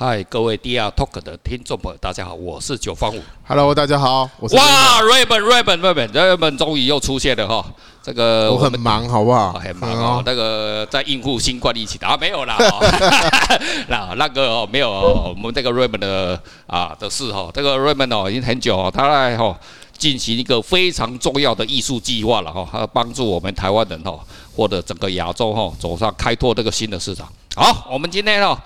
嗨，各位 DR Talk 的听众朋友，大家好，我是九方五。Hello，大家好，我是哇，Raymond，Raymond，Raymond，Raymond 终于又出现了哈。这个我很忙，好不好？很忙哦。那个在应付新冠疫情的啊，没有啦。那那个哦，没有我们这个 Raymond 的啊的事哈。这个 Raymond 哦，已经很久哦，他来哈进行一个非常重要的艺术计划了哈，他帮助我们台湾人哈，或者整个亚洲哈走上开拓这个新的市场。好，我们今天哦。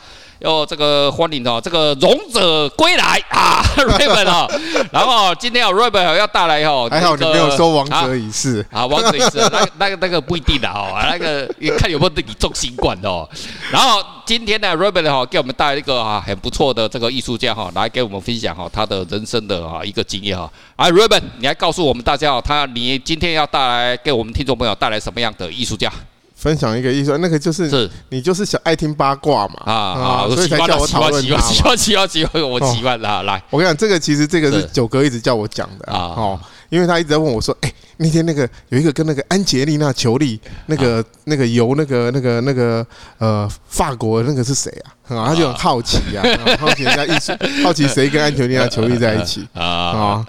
哟，这个欢迎哦，这个勇者归来啊，Raymond 哦，然后今天哦，Raymond 要带来哦，还好你没有说王者已逝啊，王者已逝，那 那个那个不一定的哦，那个看有没有对你中新冠哦。然后今天呢，Raymond 哈给我们带来一个啊很不错的这个艺术家哈，来给我们分享哈他的人生的啊一个经验哈。啊，Raymond，你来告诉我们大家哦，他你今天要带来给我们听众朋友带来什么样的艺术家？分享一个意思，那个就是，是你就是想爱听八卦嘛啊啊，所以才叫我讨论他嘛。喜欢喜欢喜欢，我喜欢啦。来，我跟你讲，这个其实这个是九哥一直叫我讲的啊。哦，因为他一直在问我说，哎，那天那个有一个跟那个安杰丽娜裘丽那个那个游那个那个那个呃法国那个是谁啊？啊，他就很好奇啊，好奇人家艺术，好奇谁跟安杰丽娜裘丽在一起啊啊。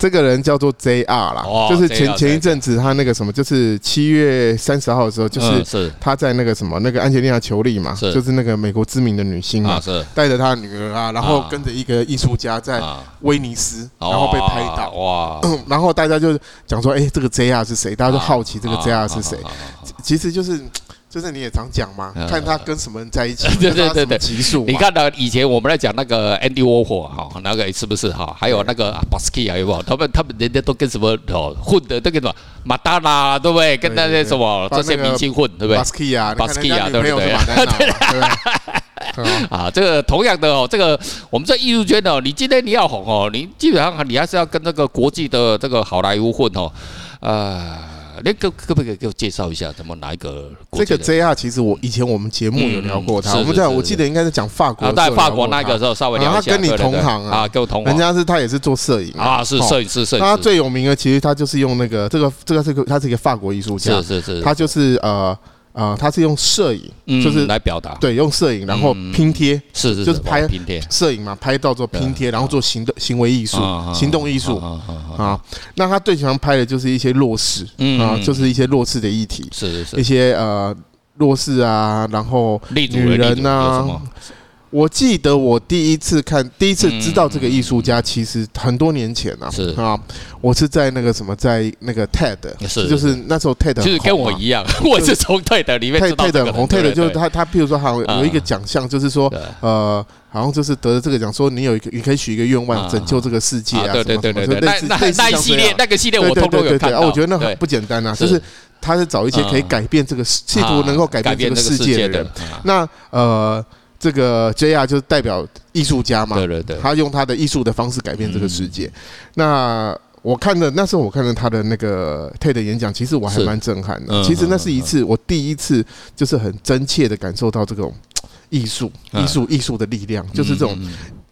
这个人叫做 JR 啦，就是前前一阵子他那个什么，就是七月三十号的时候，就是他在那个什么那个安吉丽娜裘丽嘛，就是那个美国知名的女星嘛，带着她的女儿啊，然后跟着一个艺术家在威尼斯，然后被拍到。哇，然后大家就讲说，哎，这个 JR 是谁？大家都好奇这个 JR 是谁？其实就是。就是你也常讲嘛，看他跟什么人在一起，对对对对，级数。你看到以前我们在讲那个 Andy Warhol 哈，那个是不是哈？还有那个 Basquiat 有没有？他们他们人家都跟什么哦混的？都跟什么马达拉对不对？跟那些什么这些明星混对不对？Basquiat，Basquiat 对不对？啊，这个同样的哦，这个我们在艺术圈哦，你今天你要红哦，你基本上你还是要跟那个国际的这个好莱坞混哦，啊。那可可不可以给我介绍一下怎么哪一个？这个 JR 其实我以前我们节目有聊过他，我们在我记得应该是讲法国，在法国那个时候稍微聊一下。他跟你同行啊，跟我同行，人家是他也是做摄影啊，是摄影师，摄影师。他最有名的其实他就是用那个这个这个是个他是一个法国艺术家，是是是，他就是呃。啊，他是用摄影，就是来表达，对，用摄影，然后拼贴，是是，就是拍拼贴，摄影嘛，拍到做拼贴，然后做行动行为艺术，行动艺术啊。那他最喜欢拍的就是一些弱势，啊，就是一些弱势的议题，是是是，一些呃弱势啊，然后女人呐。我记得我第一次看，第一次知道这个艺术家，其实很多年前啊，是。啊，我是在那个什么，在那个 TED，是就是那时候 TED，就是跟我一样，我是从 TED 里面 TED 很红，TED 就是他他譬如说好像有一个奖项，就是说呃，好像就是得了这个奖，说你有一个你可以许一个愿望，拯救这个世界啊，对对对对对，那那那一系列那个系列我通通有看啊，我觉得那很不简单啊，就是他是找一些可以改变这个企图能够改变这个世界的人，那呃。这个 JR 就是代表艺术家嘛，对对对，他用他的艺术的方式改变这个世界。嗯、那我看的那时候，我看了他的那个 TED 演讲，其实我还蛮震撼的。其实那是一次我第一次，就是很真切的感受到这种艺术、艺术、艺术的力量，就是这种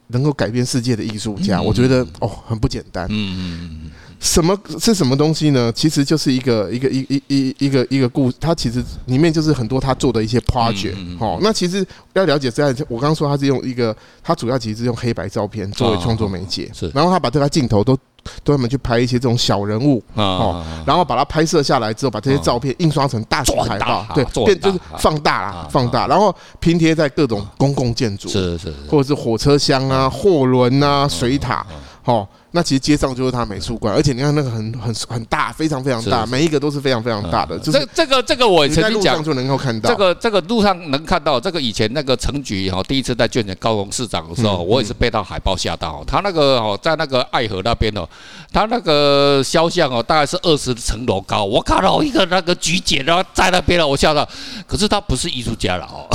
能够改变世界的艺术家。我觉得哦，很不简单。嗯嗯嗯。什么是什么东西呢？其实就是一个一个一一一一个一个故事，它其实里面就是很多他做的一些 project。哦，那其实要了解这样，我刚刚说他是用一个，他主要其实是用黑白照片作为创作媒介，是。然后他把这个镜头都都专门去拍一些这种小人物，哦，然后把它拍摄下来之后，把这些照片印刷成大型海报，对，变就是放大啦，放大，然后拼贴在各种公共建筑，是是，或者是火车厢啊、货轮啊、水塔，好。那其实街上就是他美术馆，而且你看那个很很很大，非常非常大，每一个都是非常非常大的。就是这个这个我曾经讲，就能够看到这个这个路上能看到这个以前那个陈菊哈，第一次在劝选高雄市长的时候，我也是被他海报吓到。他那个哦，在那个爱河那边哦，他那个肖像哦，大概是二十层楼高。我看到一个那个菊姐然后在那边了，我吓到。可是他不是艺术家了哦，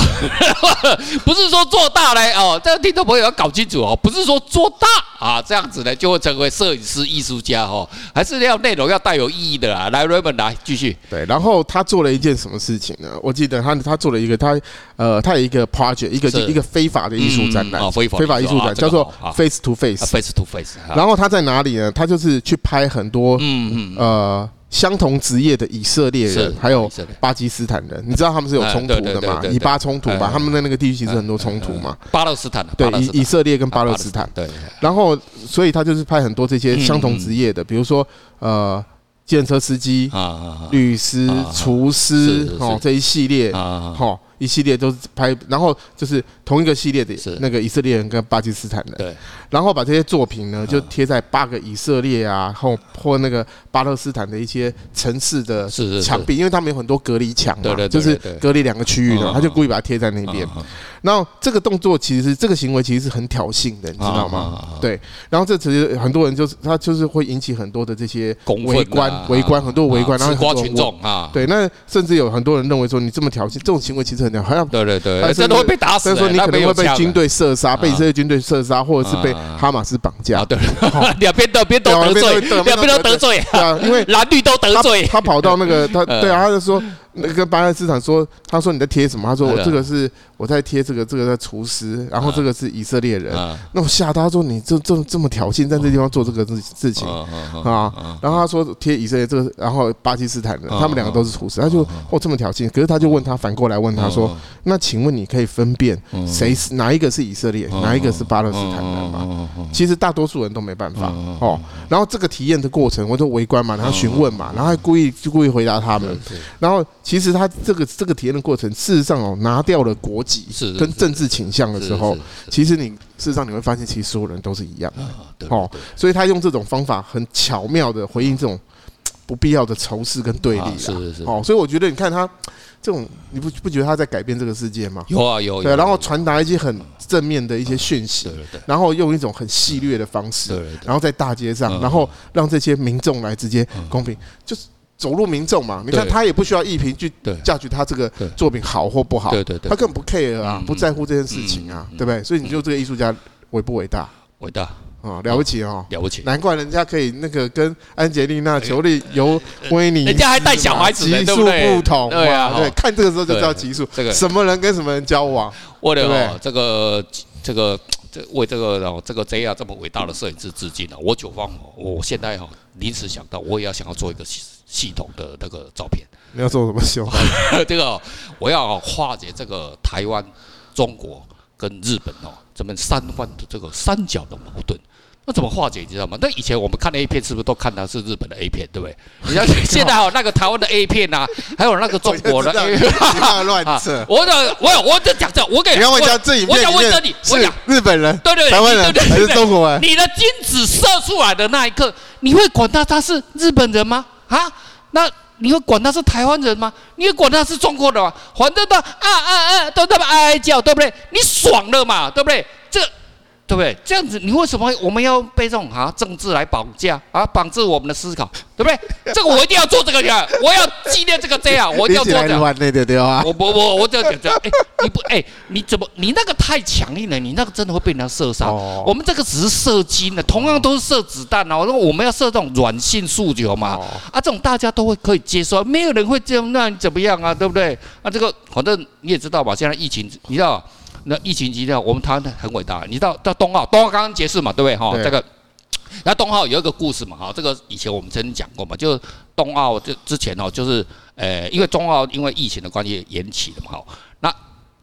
不是说做大嘞哦，这个听众朋友要搞清楚哦，不是说做大啊这样子呢就会。成为摄影师、艺术家哦，还是要内容要带有意义的啦。来，Raymond 来继续。对，然后他做了一件什么事情呢？我记得他他做了一个他呃，他有一个 project，一个一个非法的艺术展览，非法非法艺术展叫做 Face to Face，Face to Face。然后他在哪里呢？他就是去拍很多嗯嗯呃。相同职业的以色列人，还有巴基斯坦人，你知道他们是有冲突的嘛？以巴冲突吧，他们在那个地区其实很多冲突嘛。巴勒斯坦对，以以色列跟巴勒斯坦。对，然后所以他就是派很多这些相同职业的，比如说呃。计程车司机、律师、厨师，哦，这一系列，哈，一系列都是拍，然后就是同一个系列的那个以色列人跟巴基斯坦人，对，然后把这些作品呢，就贴在八个以色列啊，或或那个巴勒斯坦的一些城市的墙壁，因为他们有很多隔离墙嘛，就是隔离两个区域的，他就故意把它贴在那边。然后这个动作其实这个行为其实是很挑衅的，你知道吗？对。然后这其实很多人就是他就是会引起很多的这些围观，围观很多围观，然后群众啊。对，那甚至有很多人认为说你这么挑衅，这种行为其实很屌，好像对对对，真的会被打死。所以说你可能会被军队射杀，被以色列军队射杀，或者是被哈马斯绑架。对，两边两边都得罪，两边都得罪。对啊，因为蓝绿都得罪。他跑到那个他 对啊，他就说。那个巴勒斯坦说，他说你在贴什么？他说我这个是我在贴这个这个在厨师，然后这个是以色列人。那我吓他说你这这这么挑衅，在这地方做这个事事情啊？然后他说贴以色列这个，然后巴基斯坦的，他们两个都是厨师。他就哦这么挑衅，可是他就问他反过来问他说，那请问你可以分辨谁是哪一个是以色列，哪一个是巴勒斯坦人吗？其实大多数人都没办法哦。然后这个体验的过程，我就围观嘛，然后询问嘛，然后还故意就故意回答他们，然后。其实他这个这个体验的过程，事实上哦，拿掉了国籍跟政治倾向的时候，其实你事实上你会发现，其实所有人都是一样的哦。所以他用这种方法很巧妙的回应这种不必要的仇视跟对立啊。是是是。哦，所以我觉得你看他这种，你不不觉得他在改变这个世界吗？有啊有。对，然后传达一些很正面的一些讯息，然后用一种很戏谑的方式，然后在大街上，然后让这些民众来直接公平，就是。走入民众嘛，你看他也不需要艺评去价取他这个作品好或不好，他根本不 care 啊，不在乎这件事情啊，对不对？所以你就这个艺术家伟不伟大？伟大。啊，了不起哦，了不起！难怪人家可以那个跟安杰丽娜·裘丽尤威尼，人家还带小孩子，级数不同，对啊，对，看这个时候就知道级数，这个。什么人跟什么人交往，为了这个这个这为这个哦这个 JR 这么伟大的摄影师致敬了。我九方，我现在哈临时想到，我也要想要做一个。系统的那个照片，你要做什么秀？这个我要化解这个台湾、中国跟日本哦，这么三方的这个三角的矛盾。那怎么化解？你知道吗？那以前我们看的 A 片是不是都看的是日本的 A 片，对不对？你看现在哦，那个台湾的 A 片呐，还有那个中国的 A 片，乱扯。我的，我有，我就讲这，我给你看我讲这影片，我想问这里，我讲日本人，对对对，台湾人还是中国人？你的精子射出来的那一刻，你会管他他是日本人吗？啊？那你会管他是台湾人吗？你会管他是中国人吗？反正都啊啊啊，都那么哀哀叫，对不对？你爽了嘛，对不对？这。对不对？这样子，你为什么我们要被这种啊政治来绑架啊，绑住我们的思考，对不对？这个我一定要做这个呀，我要纪念这个这样，我一定要做这样。我不我我这样讲这样，哎，你不哎，你怎么你那个太强硬了？你那个真的会被人家射杀。我们这个只是射精的，同样都是射子弹哦。我们要射这种软性诉求嘛，啊，这种大家都会可以接受，没有人会这样，那你怎么样啊？对不对？啊，这个反正你也知道吧，现在疫情，你知道。那疫情期间，我们台湾很伟大。你知道到冬奥，冬奥刚刚结束嘛，对不对？哈，这个，那冬奥有一个故事嘛，哈，这个以前我们曾经讲过嘛，就是冬奥就之前哦，就是呃，因为冬奥因为疫情的关系延期了嘛，哈。那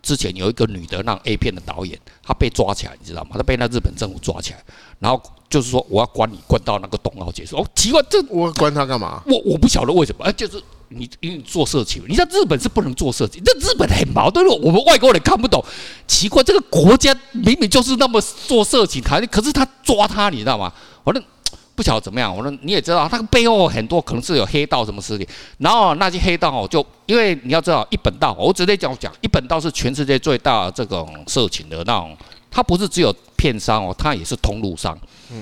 之前有一个女的让 A 片的导演，她被抓起来，你知道吗？她被那日本政府抓起来，然后就是说我要关你，关到那个冬奥结束。哦，奇怪，这我关他干嘛？我我不晓得为什么，哎，就是。你因为你做色情，你知道日本是不能做色情，这日本很矛盾，我们外国人看不懂。奇怪，这个国家明明就是那么做色情，可可是他抓他，你知道吗？我说不晓得怎么样。我说你也知道，他背后很多可能是有黑道什么势力。然后那些黑道哦，就因为你要知道，一本道，我直接讲讲，一本道是全世界最大的这种色情的那种，它不是只有片商哦，它也是通路商。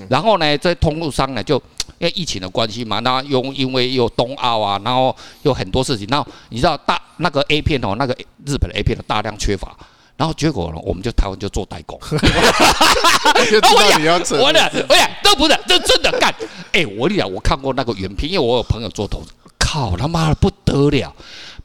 然后呢，这通路商呢就。因为疫情的关系嘛，那又因为有冬奥啊，然后有很多事情，然后你知道大那个 A 片哦，那个日本的 A 片的大量缺乏，然后结果呢，我们就台湾就做代工。我讲，我讲，我讲，都不是，这真的干。哎，我跟你讲，我看过那个原片，因为我有朋友做投资，靠他妈的不得了，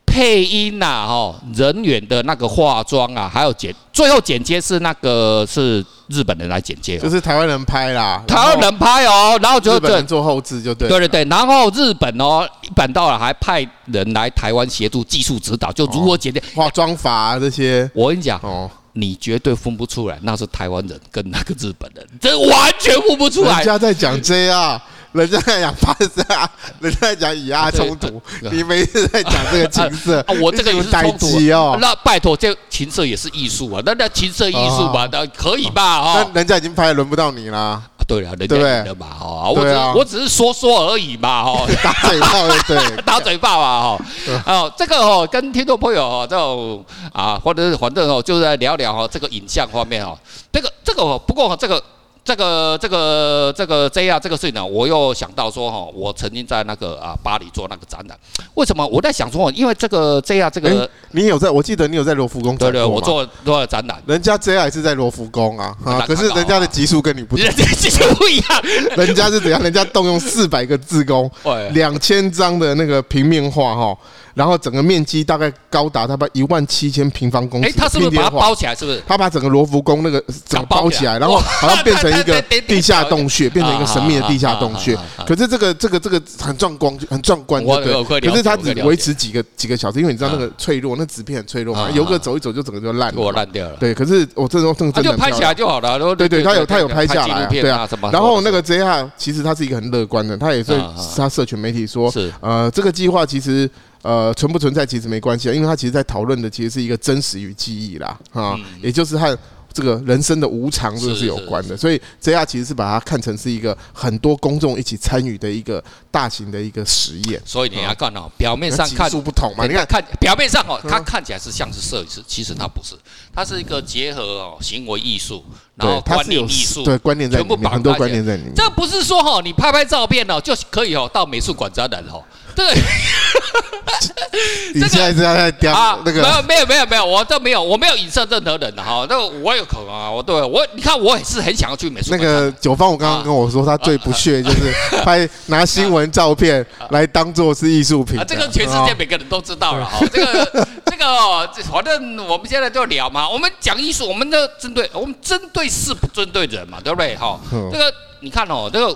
配音呐，哈，人员的那个化妆啊，还有剪，最后剪接是那个是日本人来剪接，就是台湾人拍啦，台湾人拍哦，然后就日本人做后制就对，对对对，然后日本哦，日本到了还派人来台湾协助技术指导，就如何剪接、化妆法啊这些，我跟你讲哦。你绝对分不出来，那是台湾人跟那个日本人，这完全分不出来。人家在讲 JR，人家在讲巴萨，人家在讲以阿冲突，你每次在讲这个情色啊？我这个也是冲突哦。那拜托，这情色也是艺术啊，那那情色艺术吧，那可以吧？哈，那人家已经拍了，轮不到你啦。对了，人家赢了嘛，哈，我只我只是说说而已嘛，哈，打嘴炮，对，打嘴炮嘛，哈，哦，这个哦，跟听众朋友哦，这种啊，或者是反正哦，就是来聊聊哦，这个影像方面哦，这个这个哦不过这个。这个这个这个 JR 这个事情呢，我又想到说哈，我曾经在那个啊巴黎做那个展览，为什么？我在想说，因为这个 JR 这个，你有在，我记得你有在罗浮宫，对对，我做做了展览，人家 JR 是在罗浮宫啊，啊，可是人家的级数跟你不同，人家级数不一样，人家是怎样？人家动用四百个志工，两千张的那个平面画哈。然后整个面积大概高达他把一万七千平方公尺。哎，他是不是把它包起来？是不是？他把整个罗浮宫那个整个包起来，然后好像变成一个地下洞穴，变成一个神秘的地下洞穴。可是这个这个这个很壮观，很壮观，对对？可是它只维持几个几个小时，因为你知道那个脆弱，那纸片很脆弱嘛，游个走一走就整个就烂了，烂掉了。对，可是我这时候真的就拍起来就好了。对对，他有他有拍下来，对啊。然后那个 JR 其实他是一个很乐观的，他也是他社群媒体说，呃，这个计划其实。呃，存不存在其实没关系啊，因为他其实在讨论的其实是一个真实与记忆啦，啊，嗯、也就是和这个人生的无常这个是有关的，所以 JR 其实是把它看成是一个很多公众一起参与的一个大型的一个实验。所以你要看哦，表面上看不同嘛，你看看表面上哦，它看起来是像是摄影师，其实它不是，它是一个结合哦行为艺术，然后观念艺术，对观念在里面，很多观念在里面。这不是说哈，你拍拍照片哦就可以哦到美术馆展览哦。对，你现在是在雕那个？没有没有没有没有，我都没有，我没有影射任何人的哈。那个我有可能啊，我对我你看我也是很想要去美术。那个九方，我刚刚跟我说，他最不屑就是拍 拿新闻照片来当做是艺术品。这个全世界每个人都知道了哈。这个 这个，反正我们现在就聊嘛。我们讲艺术，我们的针对我们针对事不针对人嘛，对不对？哈，这个你看哦，这个。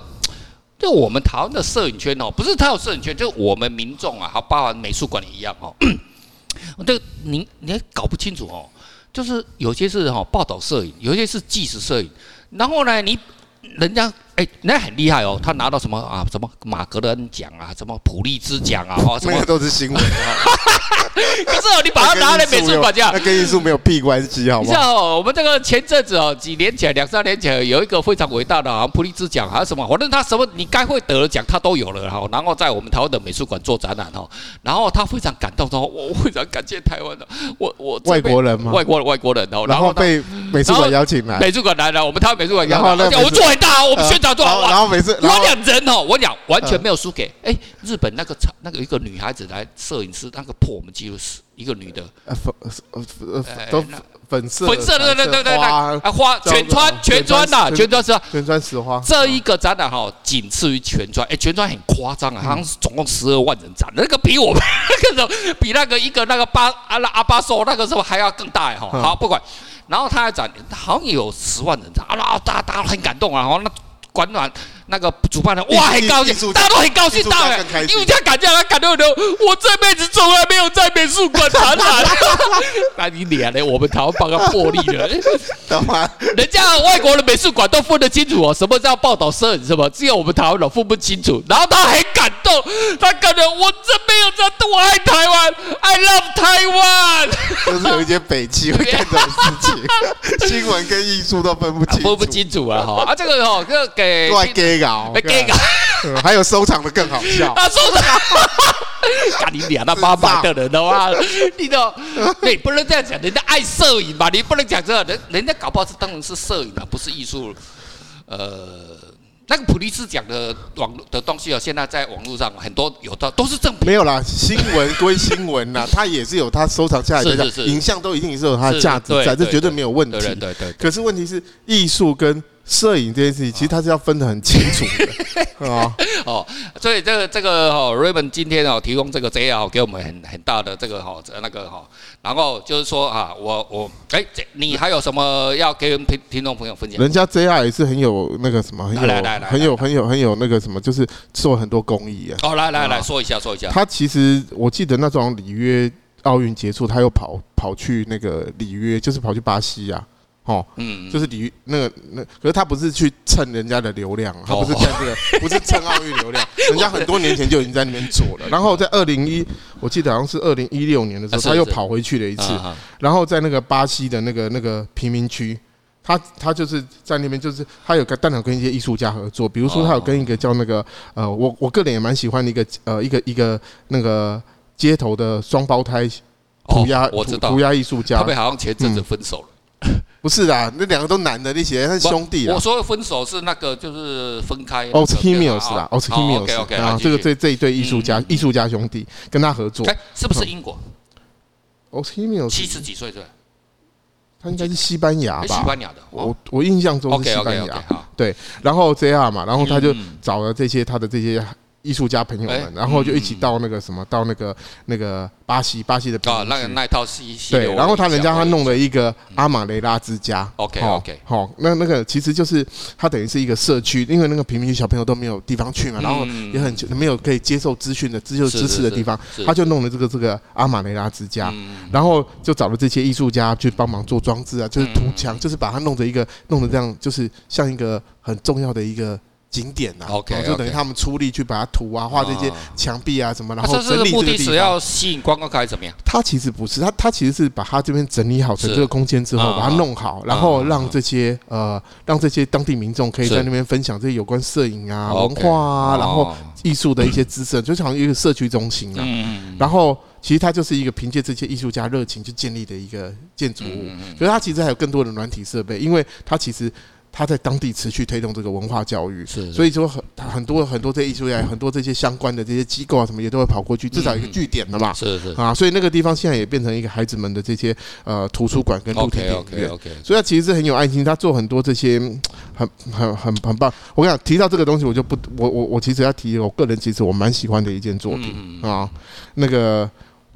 就我们台湾的摄影圈哦，不是他有摄影圈，就我们民众啊，还包含美术馆也一样哦。这个你你还搞不清楚哦，就是有些是哈报道摄影，有些是纪实摄影，然后呢，你人家。哎，人家很厉害哦！他拿到什么啊？什么马格伦奖啊？什么普利兹奖啊？哦，什么都是新闻。啊 可是哦，你把它拿来美术馆这样，那跟艺术没有屁关系，好吗？像哦，我们这个前阵子哦，几年前、两三年前有一个非常伟大的，好像普利兹奖还是什么，反正他什么你该会得的奖他都有了哈。然后在我们台湾的美术馆做展览哈，然后他非常感动说：“我非常感谢台湾的，我我外国人嘛，外国的外国人哦。”然后被美术馆邀请来，美术馆来了，我们台湾美术馆邀请，我做很大，我们宣传。然后每次我讲人哦，我讲完全没有输给哎日本那个那个一个女孩子来摄影师那个破我们纪录是一个女的。呃粉粉色粉色对对对对啊花全川全川呐全川是全川石花。这一个展览哈仅次于全川哎全川很夸张啊好像是总共十二万人展那个比我们 那个比那个一个那个巴阿拉阿巴索那个时候还要更大哎哈。好不管然后他还讲好像有十万人展啊大家大家很感动啊然后那。管暖那个主办人哇，很高兴，大家都很高兴，大家因为他感觉他感动的，我这辈子从来没有在美术馆展览。那你脸呢？我们台湾帮他破例了，懂吗？人家外国的美术馆都分得清楚哦，什么叫报道摄影，什么只有我们台湾人分不清楚。然后他很感动，他感觉我这没有在多爱台湾，I love Taiwan。就是有一些北七会干这种事情，新闻跟艺术都分不清，分不清楚啊！哈啊，这个哈，这个。给搞，给搞，还有收藏的更好笑。他 收藏，干你俩那八百的人的话，你都你不能这样讲，人家爱摄影嘛，你不能讲这，人人家搞不好是当然是摄影啊，不是艺术。呃，那个普利兹奖的网络的东西哦，现在在网络上很多有的都是正品。没有啦，新闻归新闻啦，它也是有它收藏下来的，影像都一定是有它的价值在，这绝对没有问题。对对对。可是问题是艺术跟摄影这件事情，其实它是要分得很清楚的 啊。哦，所以这个这个哈，Raymond 今天哦提供这个 JR 给我们很很大的这个哈那个哈，然后就是说啊，我我哎，你还有什么要给听听众朋友分享？人家 JR 也是很有那个什么，很有很有很有很有那个什么，就是做很多公益啊。哦，来来来说一下说一下。他其实我记得那种里约奥运结束，他又跑跑去那个里约，就是跑去巴西啊。哦，嗯，就是你那个那，可是他不是去蹭人家的流量，他不是在这个，不是蹭奥运流量，人家很多年前就已经在那边做了。然后在二零一，我记得好像是二零一六年的时候，他又跑回去了一次。然后在那个巴西的那个那个贫民区，他他就是在那边，就是他有跟当场跟一些艺术家合作，比如说他有跟一个叫那个呃，我我个人也蛮喜欢的一个呃一个一个那个街头的双胞胎涂鸦涂涂鸦艺术家，他们好像前阵子分手了。不是啦，那两个都男的，那些他是兄弟啦。我说的分手是那个，就是分开。Os Hemios 啦，Os Hemios 啊，这个这这一对艺术家，艺术家兄弟跟他合作。哎，是不是英国？Os Hemios 七十几岁对？他应该是西班牙吧？西班牙的。我我印象中是西班牙。对，然后 JR 嘛，然后他就找了这些他的这些。艺术家朋友们，然后就一起到那个什么，到那个那个巴西，巴西的啊，那个那套戏对，然后他人家他弄了一个阿马雷拉之家，OK OK，好，那那个其实就是他等于是一个社区，因为那个贫民区小朋友都没有地方去嘛，然后也很没有可以接受资讯的、接受知识的地方，他就弄了这个这个阿马雷拉之家，然后就找了这些艺术家去帮忙做装置啊，就是涂墙，就是把它弄成一个弄得这样，就是像一个很重要的一个。景点呐，OK，就等于他们出力去把它涂啊，画这些墙壁啊什么，然后整理这个地方。目的是要吸引观光客还是怎么样？它其实不是，他他其实是把它这边整理好成这个空间之后，把它弄好，然后让这些呃让这些当地民众可以在那边分享这些有关摄影啊、文化啊，然后艺术的一些知识，就像一个社区中心啊。然后其实它就是一个凭借这些艺术家热情去建立的一个建筑物，所以它其实还有更多的软体设备，因为它其实。他在当地持续推动这个文化教育，是，所以说很很多很多这些艺术家，很多这些相关的这些机构啊什么也都会跑过去，至少一个据点了嘛，是是。啊，所以那个地方现在也变成一个孩子们的这些呃图书馆跟露天电影院，所以他其实是很有爱心，他做很多这些很很很很棒。我跟你讲，提到这个东西，我就不我我我其实要提，我个人其实我蛮喜欢的一件作品啊，那个。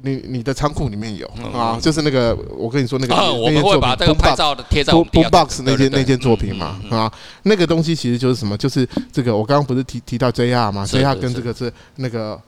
你你的仓库里面有啊，就是那个我跟你说那个，我们会把这个拍照的贴在 Boombox 那件那件作品嘛啊，那个东西其实就是什么，就是这个我刚刚不是提提到 JR 嘛，JR 跟这个是那个。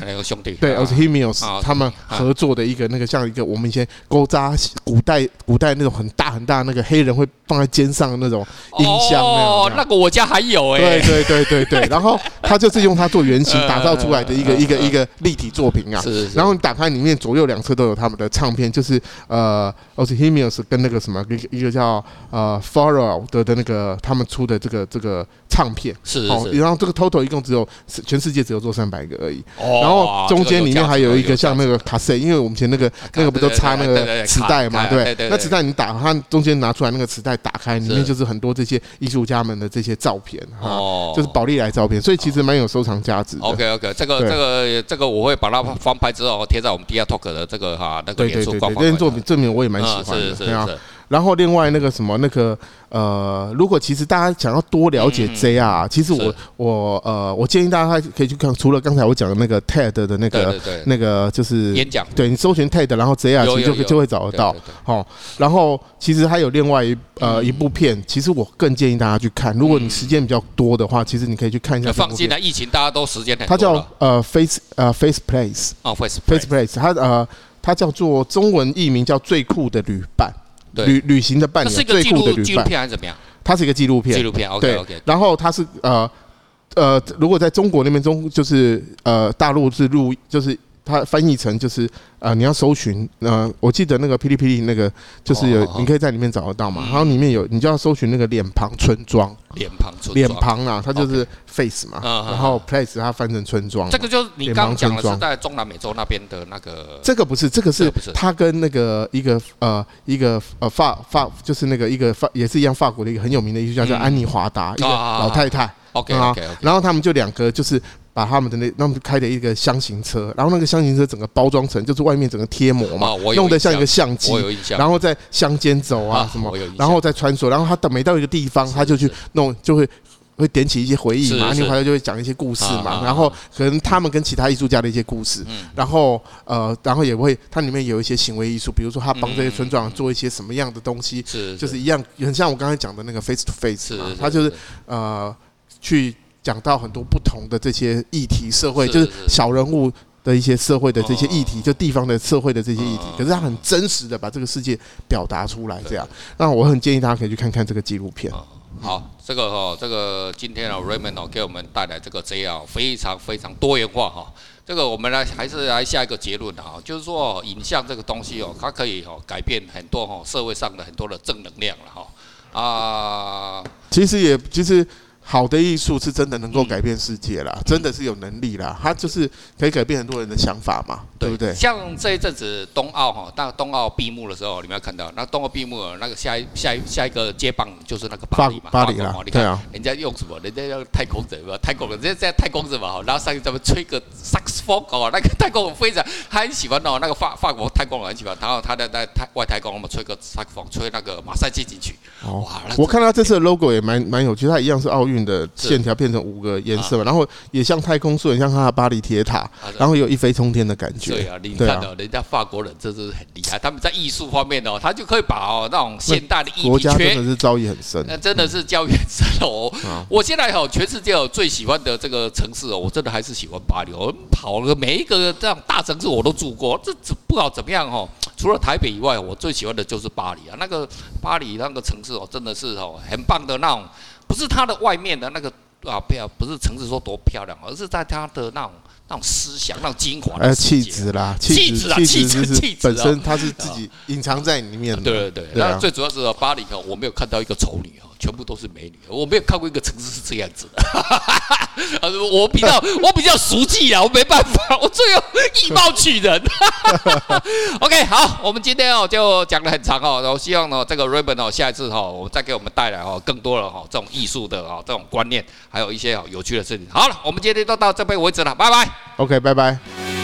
那个兄弟对，Os Hemios 他们合作的一个那个像一个我们以前勾扎古代古代那种很大很大那个黑人会放在肩上的那种音箱哦，那个我家还有哎，对对对对对，然后他就是用它做原型打造出来的一个一个一个立体作品啊，是，然后你打开里面左右两侧都有他们的唱片，就是呃，Os Hemios 跟那个什么一个一个叫呃 Pharrell 的的那个他们出的这个这个唱片。是，哦，然后这个 Total 一共只有全世界只有做三百个而已。然后中间里面还有一个像那个卡塞，因为我们以前那个那个不都插那个磁带嘛，对，那磁带你打它中间拿出来那个磁带打开，里面就是很多这些艺术家们的这些照片哈，就是宝丽来照片，所以其实蛮有收藏价值。OK OK，这个这个这个我会把它翻拍之后贴在我们 DR Talk 的这个哈那个演出官方。这件作品证明我也蛮喜欢的，对啊。然后另外那个什么那个呃，如果其实大家想要多了解 JR，其实我我呃，我建议大家还可以去看，除了刚才我讲的那个 TED 的那个那个就是演讲，对你搜寻 TED，然后 JR 其实就就会找得到。好，然后其实还有另外一呃一部片，其实我更建议大家去看，如果你时间比较多的话，其实你可以去看一下。放心啦，疫情大家都时间很多。它叫呃 Face 呃 Face Place 哦 Face Face Place，它呃它叫做中文译名叫最酷的旅伴。旅旅行的伴侣，最酷的旅伴，还是怎么样？它是一个纪录片，纪录片。OK OK。然后它是呃呃，如果在中国那边中，就是呃大陆是录，就是。它翻译成就是呃，你要搜寻呃，我记得那个霹雳霹雳那个就是有，你可以在里面找得到嘛。然后里面有，你就要搜寻那个脸庞村庄。脸庞村脸庞啊，它就是 face 嘛。然后 place 它翻成村庄。这个就是你刚讲的是在中南美洲那边的那个。这个不是，这个是它跟那个一个呃一个呃法法就是那个一个法也是一样法国的一个很有名的艺术家叫安妮华达，一个老太太。OK OK。然后他们就两个就是。把他们的那他们开的一个箱型车，然后那个箱型车整个包装成就是外面整个贴膜嘛，弄得像一个相机，然后在乡间走啊什么，然后再穿梭，然后他等每到一个地方，他就去弄，就会。会点起一些回忆嘛，你回来就会讲一些故事嘛，然后可能他们跟其他艺术家的一些故事，然后呃，然后也会它里面有一些行为艺术，比如说他帮这些村庄做一些什么样的东西，就是一样，很像我刚才讲的那个 face to face 嘛，他就是。呃去讲到很多不同的这些议题，社会就是小人物的一些社会的这些议题，就地方的社会的这些议题，可是他很真实的把这个世界表达出来，这样，那我很建议大家可以去看看这个纪录片。好，这个哦，这个今天哦，Raymond 哦，给我们带来这个这样非常非常多元化哈。这个我们来还是来下一个结论啊，就是说影像这个东西哦，它可以哦改变很多哈社会上的很多的正能量了哈啊。其实也其实。好的艺术是真的能够改变世界啦，嗯、真的是有能力啦，它就是可以改变很多人的想法嘛，对，对不对？像这一阵子冬奥哈，那冬奥闭幕的时候，你们要看到那冬奥闭幕那个下一下一下一个接棒就是那个巴黎嘛，巴黎啦，你看人家用什么？人家用太空人嘛，太空人，人家在太空人嘛，然后上去咱们吹个萨克斯风哦，那个太空人非常他很喜欢哦，那个法法国太空人很喜欢，然后他在在太外太空，我们吹个萨克斯风，吹那个马赛进行曲，哇！我看到这次的 logo 也蛮蛮有趣，它一样是奥运的线条。变成五个颜色嘛，然后也像太空梭，也像它的巴黎铁塔，然后有一飞冲天的感觉。对啊，你看到人家法国人真是很厉害，他们在艺术方面哦，他就可以把哦那种现代的艺术国家真的是造诣很深，那真的是教育很深哦。我现在哦，全世界我最喜欢的这个城市哦，我真的还是喜欢巴黎。我跑了每一个这样大城市我都住过，这不好怎么样哦。除了台北以外，我最喜欢的就是巴黎啊。那个巴黎那个城市哦，真的是哦很棒的那种，不是它的外面的那个。啊，漂不是城市说多漂亮，而是在它的那种那种思想、那种精华的气质啦，气质啦，气质，气质本身它是自己隐藏在里面的。对对对，那最主要是巴黎哦，我没有看到一个丑女哦，全部都是美女，我没有看过一个城市是这样子的。我比较我比较俗气啊，我没办法，我最后以貌取人。OK，好，我们今天哦就讲得很长哦，然后希望呢这个 Raymond 哦下一次哈，我再给我们带来哦更多的哈这种艺术的啊这种观念，还有一些有趣的事情。好了，我们今天就到这边为止了，拜拜。ok 拜拜。